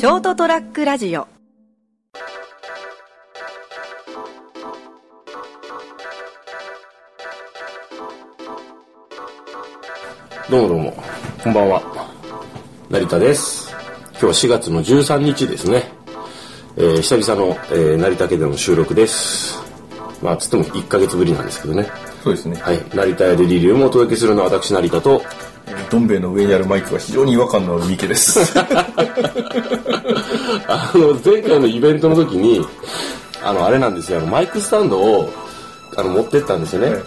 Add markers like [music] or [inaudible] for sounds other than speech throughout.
ショートトラックラジオどうもどうも、こんばんは。成田です。今日は4月の13日ですね。えー久々の、えー成田家での収録です。まあ、つっても1ヶ月ぶりなんですけどね。そうですね。はい。成田屋でリリウムをお届けするのは私、成田と、えーどん兵衛の上にあるマイクが非常に違和感のある三毛です。[laughs] あの、前回のイベントの時に、あの、あれなんですよ、あの、マイクスタンドを、あの、持ってったんですよね。はい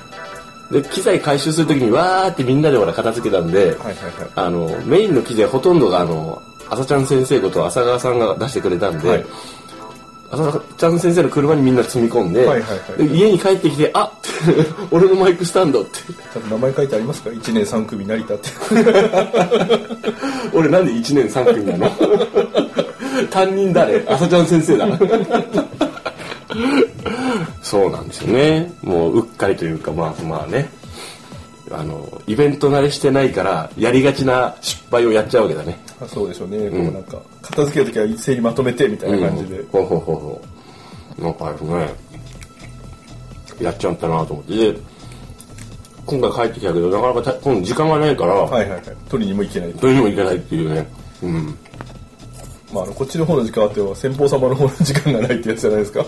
で、機材回収する時に、わーってみんなでほら片付けたんで、はいはいはい。あの、メインの機材ほとんどがあの、朝ちゃん先生こと浅川さんが出してくれたんで、はい朝ちゃん先生の車にみんな積み込んで、はいはいはいで家に帰ってきて、あって [laughs] 俺のマイクスタンドって、ちゃんと名前書いてありますか ?1 年3組成田って。[laughs] 俺なんで1年3組なの？[laughs] 担任誰？朝ちゃん先生だ。そうなんですよね。もううっかりというか、まあまあね。あの、イベント慣れしてないから、やりがちな失敗をやっちゃうわけだね。あそうでしょうね。こうなんか、片付けるときは一斉にまとめてみたいな感じで。ほうほうほうほうなんかですねやっちゃったなと思ってで今回帰ってきたけどなかなかた今度時間がないから、はいはいはい。取りにも行けない。どうにもいけないっていうねうんまあ、あの、こっちの方の時間あっては、先方様の方の時間がないってやつじゃないですか。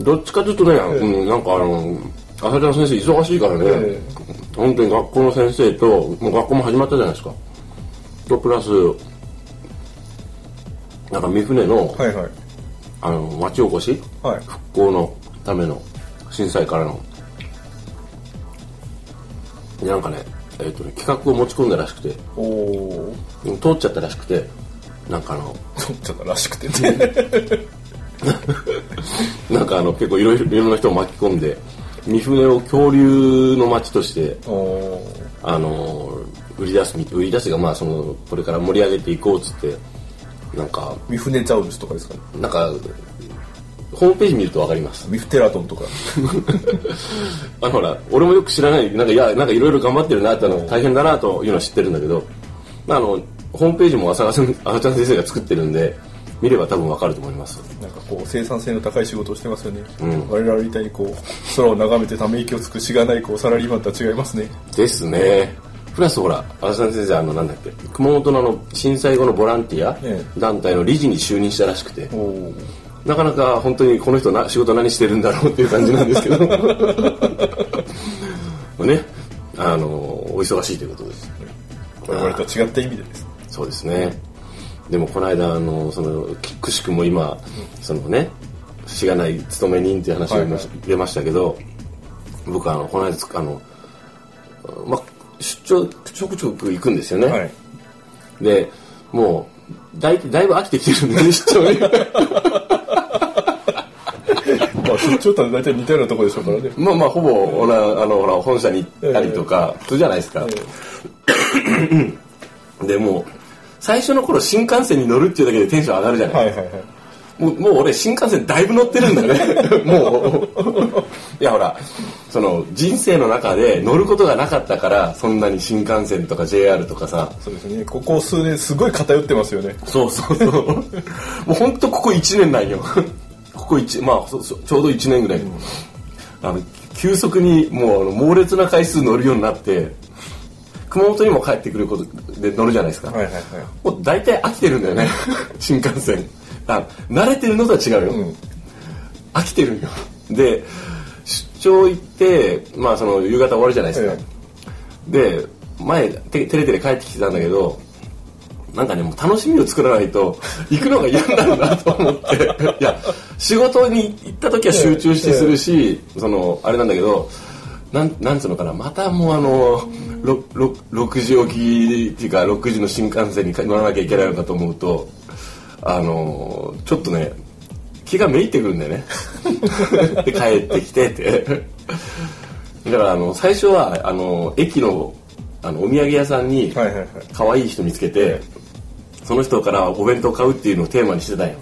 どっちかというとね、うん、なんかあの朝ちゃん先生忙しいからね、え本当に学校の先生ともう学校も始まったじゃないですかとプラスなんか三船の,、はいはい。あの町おこし？はい。復興のための震災からのでなんかね,、えーとね企画を持ち込んだらしくておー。うん通っちゃったらしくてなんかあの取っちゃったらしくてね。[laughs] なんかあの結構いろいろいろんな人を巻き込んで三船を恐竜の町として。あの売り出すみ売り出すがまあそのこれから盛り上げていこうっつってなんかミフネザウルスとかですかね。なんかホームページ見るとわかります。ミフテラトンとか。[laughs] あのほら俺もよく知らないなんかいやなんかいろいろ頑張ってるなっての大変だなというのは知ってるんだけど、まあ、あのホームページも浅川先生が作ってるんで見れば多分わかると思います。なんかこう生産性の高い仕事をしてますよね、ん。我々みたいにこう空を眺めてため息をつくしがないこうサラリーマンとは違いますね。ですねプラスほら浅ちゃん先生あのなんだっけ熊本のあの震災後のボランティアえ団体の理事に就任したらしくてなかなか本当にこの人な仕事何してるんだろうっていう感じなんですけど。[laughs] ねあのお忙しいということです。我々とは違った意味でです。そうですね。でもこの間あのそのきくしくも今そのねしがない勤め人っていう話がはいはい。出ましたけど、僕あのこの間つあのまあ出張ちょくちょく行くんですよね、はい。でもうだいだいぶ飽きてきてるんでね [laughs] 出張に。まあ出張って大体似たようなところでしょうからね。まあまあほぼほらあのほら本社に行ったりとか普通じゃないですか、でもう最初の頃新幹線に乗るっていうだけでテンション上がるじゃない、はいはいはいもうもう俺新幹線だいぶ乗ってるんだよね。[laughs] もう。いやほらその人生の中で乗ることがなかったからそんなに新幹線とか JR とかさ。そうですね。ここ数年すごい偏ってますよね。そうそうそう。もうほんとここ1年なんよ。ここ1まあそそちょうど1年ぐらい、あの急速にもうあの猛烈な回数乗るようになって熊本にも帰ってくることで乗るじゃないですか、はいはいはい。もう大体飽きてるんだよね。新幹線あ慣れてるのとは違うよ、ん。飽きてるんよ。で出張行ってまあその夕方終わるじゃないですか、で前てテレテレ帰ってきてたんだけどなんかねもう楽しみを作らないと [laughs] 行くのが嫌になるなと思って。いや仕事に行った時は集中してするし、そのあれなんだけどなんなんつうのかなまたもうあのろろ6時起きっていうか6時の新幹線に乗らなきゃいけないのかと思うとあのちょっとね気がめいってくるんだよね。[laughs] で帰ってきてって。だからあの最初はあの駅のあのお土産屋さんに可愛い人見つけてその人からお弁当買うっていうのをテーマにしてたんよ。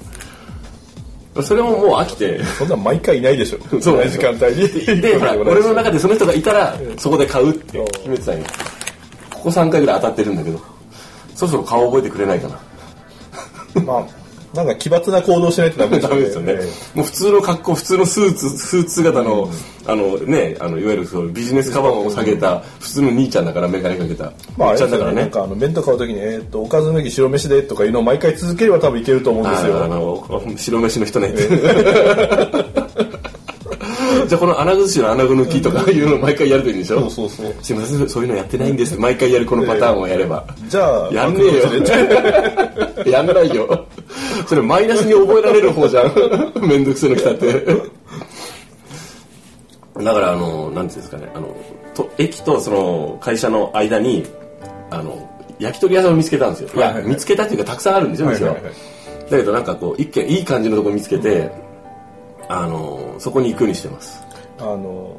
それももう飽きて。そんなん毎回いないでしょ。[laughs] そう。時間帯に。で、俺の中でその人がいたら、そこで買うって決めてたんよ。ここ3回ぐらい当たってるんだけど、そろそろ顔覚えてくれないかな。まあなんか奇抜な行動しないとダメですダメですよね。もう普通の格好、普通のスーツ、スーツ姿の、あのね、あの、いわゆるそうビジネスカバンを下げた、普通の兄ちゃんだから、メガネかけた。まあ、あれちゃんだからね。なんかあの弁当買うときに、えっ、と、おかず抜き白飯でとかいうのを毎回続ければ多分いけると思うんですあよ。の、白飯の人ね。じゃあこの穴崩しの穴子抜きとかいうのを毎回やるといいんでしょ？そうそうそう。すいません、そういうのやってないんです。毎回やるこのパターンをやれば。じゃあ、やんねえよ。やんないよ。それマイナスに覚えられる方じゃん。[laughs] めんどくせえの来たって。だから、あの、なんていうんですかね、あの、と駅とその会社の間に、あの、焼き鳥屋さんを見つけたんですよ。いや、はいはいはい見つけたっていうかたくさんあるんですよ、店ははいはいはい。だけどなんかこう、一軒いい感じのとこ見つけて、あの、そこに行くようにしてます。あの、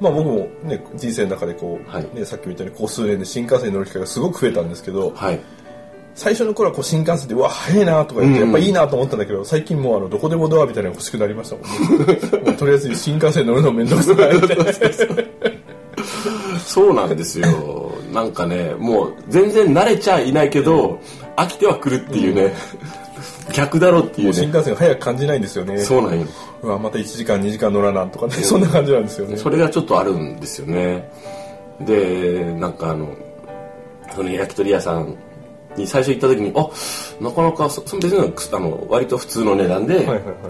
まあ僕もね、人生の中でこう、はいね、さっきみたいにこう数年で新幹線に乗る機会がすごく増えたんですけど、はい。最初の頃はこう新幹線で、うわ、早いなとか言って、うんやっぱいいなと思ったんだけど、最近もうあの、どこでもドアみたいなのが欲しくなりましたもんね。もうとりあえず新幹線乗るのめんどくさいみたいな。そうなんですよ。なんかね、もう全然慣れちゃいないけど、飽きてはくるっていうね、逆だろっていうね。新幹線が早く感じないんですよね。そうなんよ。うわ、また1時間2時間乗らなんとかね、[laughs] そんな感じなんですよね。それがちょっとあるんですよね。で、なんかあの、その焼き鳥屋さんに最初行った時に、あ、なかなかそ、別にあの割と普通の値段で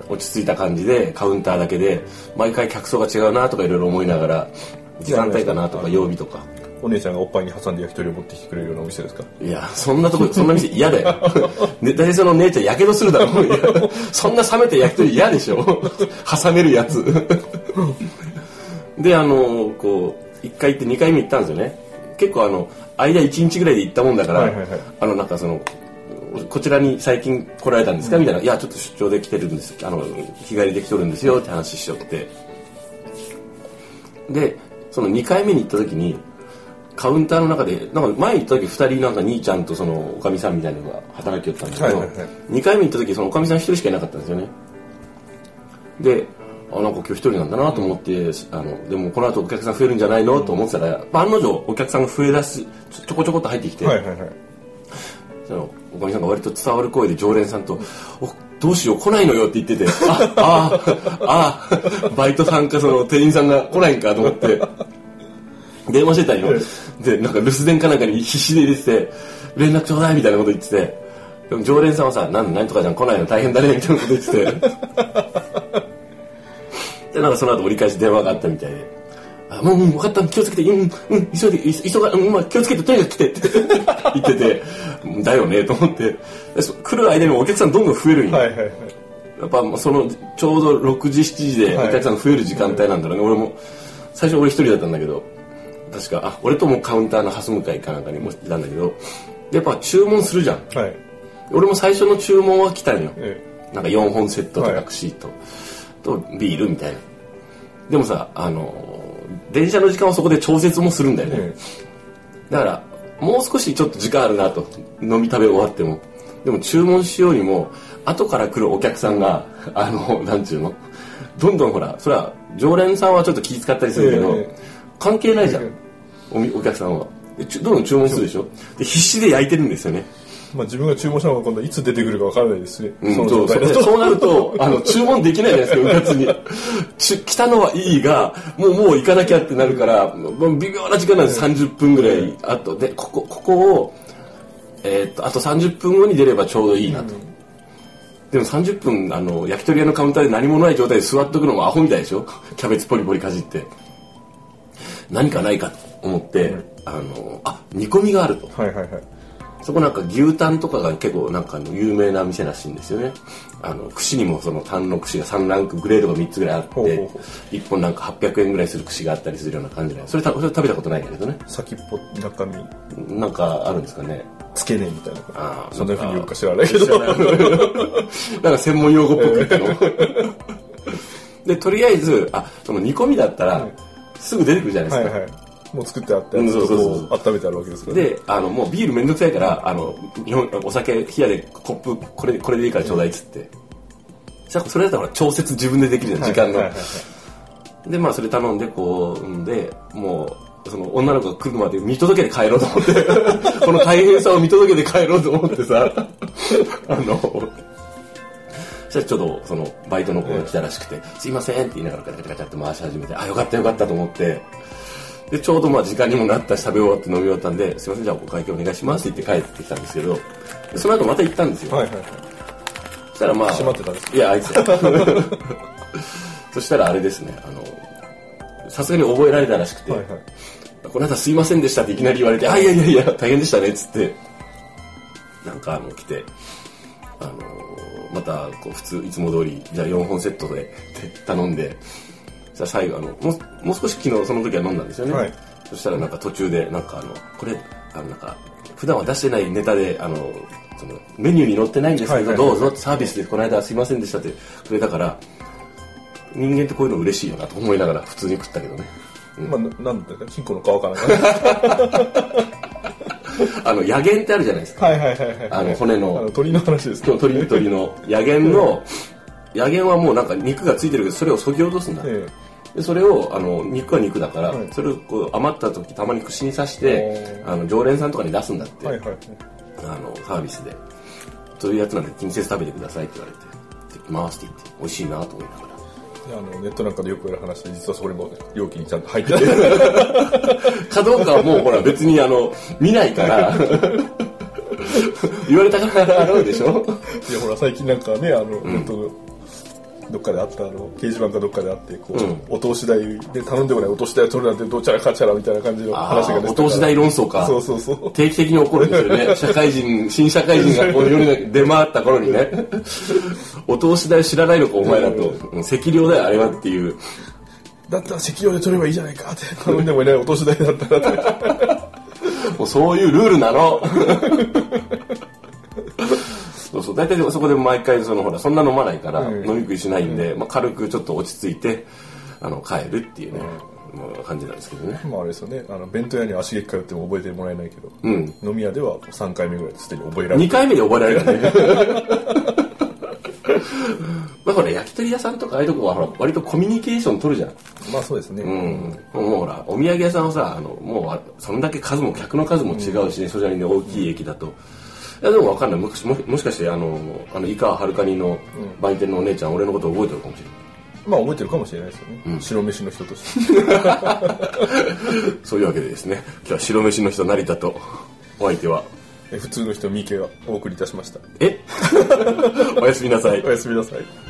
落ち着いた感じで、カウンターだけで、毎回客層が違うなとかいろいろ思いながら、時間帯かなとか曜日とか。お姉ちゃんがおっぱいに挟んで焼き鳥を持ってきてくれるようなお店ですか？いや、そんなとこ、そんな店嫌だよ。[laughs] ね、大体その姉ちゃん、やけどするだろ。い [laughs] やそんな冷めた焼き鳥嫌でしょ。挟めるやつ。で、あの、こう、1回行って2回目行ったんですよね。結構あの、間1日ぐらいで行ったもんだから、はいはいはいあの、なんかその、こちらに最近来られたんですか？みたいな。いや、ちょっと出張で来てるんです。あの、日帰りで来とるんですよって話しよって。で、その2回目に行った時に、カウンターの中で、なんか前行った時2人なんか兄ちゃんとそのおかみさんみたいなのが働きよったんだけど、はいはいはい2回目行った時そのおかみさん1人しかいなかったんですよね。で、あ、なんか今日1人なんだなと思って、あの、でもこの後お客さん増えるんじゃないのと思ってたら、案の定お客さんが増え出す、ちょちょこちょこっと入ってきて、はいはいはい。そのおかみさんが割と伝わる声で常連さんと「おどうしよう来ないのよ」って言ってて「ああああバイトさんかその店員さんが来ないんか」と思って電話してたんよでなんか留守電かなんかに必死で入れてて「連絡ちょうだい」みたいなこと言っててでも常連さんはさ「なんなんとかじゃん来ないの大変だね」みたいなこと言ってて [laughs] でなんかその後折り返し電話があったみたいで。あもう、うん、分かった、気をつけて、うん、うん、急いで、い急が、うん、まあ、気をつけて、とにかく来てって [laughs] 言ってて、だよね、と思って、来る間にもお客さんどんどん増えるんよ。はいはいはい。やっぱ、その、ちょうど6時、7時でお客さんが増える時間帯なんだろうね。俺も、最初俺一人だったんだけど、確か、あ、俺ともカウンターのハス向かいかなんかにもいたんだけど、でやっぱ注文するじゃん。はい。俺も最初の注文は来たんよ。えなんか4本セットとはいタクシーと、とビールみたいな。でもさ、あの、電車の時間はそこで調節もするんだよね。えだから、もう少しちょっと時間あるなと。飲み食べ終わっても。でも注文しようにも、後から来るお客さんが、あの、なんちゅうの？どんどんほら、それは常連さんはちょっと気遣ったりするけど、ええ関係ないじゃんええ。おみお客さんは。でちゅどんどん注文するでしょ？で、必死で焼いてるんですよね。まあ自分が注文したのが今度いつ出てくるかわからないですね。うんそう [laughs] そうなると、あの、注文できないじゃないですか、うかつに。[laughs] ち来たのはいいが、もう、もう行かなきゃってなるから、もう微妙な時間なんです、30分ぐらい。あと、で、ここ、ここを、えーっと、あと30分後に出ればちょうどいいなと。でも30分、あの、焼き鳥屋のカウンターで何もない状態で座っとくのもアホみたいでしょ？キャベツポリポリかじって。何かないかと思って、あの、あ、煮込みがあると。はいはいはい。そこなんか牛タンとかが結構なんかあの有名な店らしいんですよね。あの、串にもそのタンの串が3ランクグレードが3つぐらいあって、ほうほうほ1本なんか800円ぐらいする串があったりするような感じで、それたそれ食べたことないけれどね。先っぽ、中身、なんかあるんですかね。付け根みたいな。あーそんなふうに言うか知らないけど。なんか専門用語っぽく言ったの。[laughs] で、とりあえず、あ、その煮込みだったら、すぐ出てくるじゃないですか。はいはい。もう作ってあって、うんそうそうそうこう温めてあるわけですからね。で、あの、もうビールめんどくさいから、あの、日本、お酒、冷やでコップ、これ、これでいいからちょうだいっつって。じゃあ、それだったら調節自分でできるじゃん、時間の。はいはいはいで、まあ、それ頼んで、こう、んで、もう、その女の子が来るまで見届けて帰ろうと思って、[laughs] この大変さを見届けて帰ろうと思ってさ、あの、そしたらちょうどそのバイトの子が来たらしくて「すいません」って言いながらガチャガチャガチャって回し始めて「あよかったよかった」と思ってでちょうどまあ時間にもなったし食べ終わって飲み終わったんで「すいませんじゃあお会計お願いします」って言って帰ってきたんですけどでその後また行ったんですよ、はいはいはい。そしたらまあ閉まってたんですか？いやあいつ [laughs] そしたらあれですねあのさすがに覚えられたらしくて、はいはい。この間すいませんでしたっていきなり言われて、あ、いやいやいや、大変でしたね、っつって、なんかあの、来て、あのーまた、こう、普通、いつも通り、じゃあ4本セットでって頼んで、じゃ最後、あの、もう、もう少し昨日その時は飲んだんですよね。はいそしたらなんか途中で、なんかあの、これ、あの、なんか、普段は出してないネタで、あの、その、メニューに載ってないんですけど、どうぞサービスでこの間すいませんでしたってくれたから、人間ってこういうの嬉しいよなと思いながら普通に食ったけどね。まあ、ななんだか、金庫の皮かなんか。[laughs] [laughs] あの、野源ってあるじゃないですか。はいはいはいはい。あの骨の。鳥の話です今日鳥鳥の。野源の野源はもうなんか肉がついてるけどそれをそぎ落とすんだ、えでそれをあの肉は肉だから、はい。それをこう余った時たまに串に刺してあの常連さんとかに出すんだって、えはいはいはい。あのサービスで。そういうやつなんで気にせず食べてくださいって言われて「できます」って言って美味しいなと思いながら。であのネットなんかでよくやる話で実はそれも容器にちゃんと入ってて。[laughs] かどうかはもうほら別にあの見ないから。[laughs] 言われたから洗うでしょ。いやほら最近なんかねあの、本当どっかであったあの掲示板かどっかであってこう、うんお通し代で頼んでもないお通し代を取るなんてどうちゃらかちゃらみたいな感じの話が出てお通し代論争かそうそうそう定期的に起こるんですよね。[laughs] 社会人、新社会人がこの世に出回った頃にね。お通し代知らないのか、お前らと。うん赤量だよ、あれはっていう。だったら赤量で取ればいいじゃないかって頼んでもいないお通し代だったらって [laughs] もうそういうルールなの。[laughs] 大体そこで毎回、そのほら、そんな飲まないから、うん飲み食いしないんで、まあ、軽くちょっと落ち着いて、あの、帰るっていうね、まあ感じなんですけどね。まああれですよねあの弁当屋に足げき通っても覚えてもらえないけど、うん。飲み屋では3回目ぐらいですでに覚えられ2る回目で覚えられるからね。[laughs] まあほら、焼き鳥屋さんとかああいうとこはほら、割とコミュニケーション取るじゃん。まあそうですね、うん、もうほらお土産屋さんはさあのもうあそんだけ数も客の数も違うしね、そちらにね大きい駅だと。いやでも分かんない。もしももしかしてあのあの井川遥にの売店のお姉ちゃん、俺のこと覚えてるかもしれないまあ覚えてるかもしれないですよね、白飯の人として。[laughs] そういうわけでですね。今日は白飯の人成田とお相手は。え普通の人三池がお送りいたしました。え？[laughs] おやすみなさい。おやすみなさい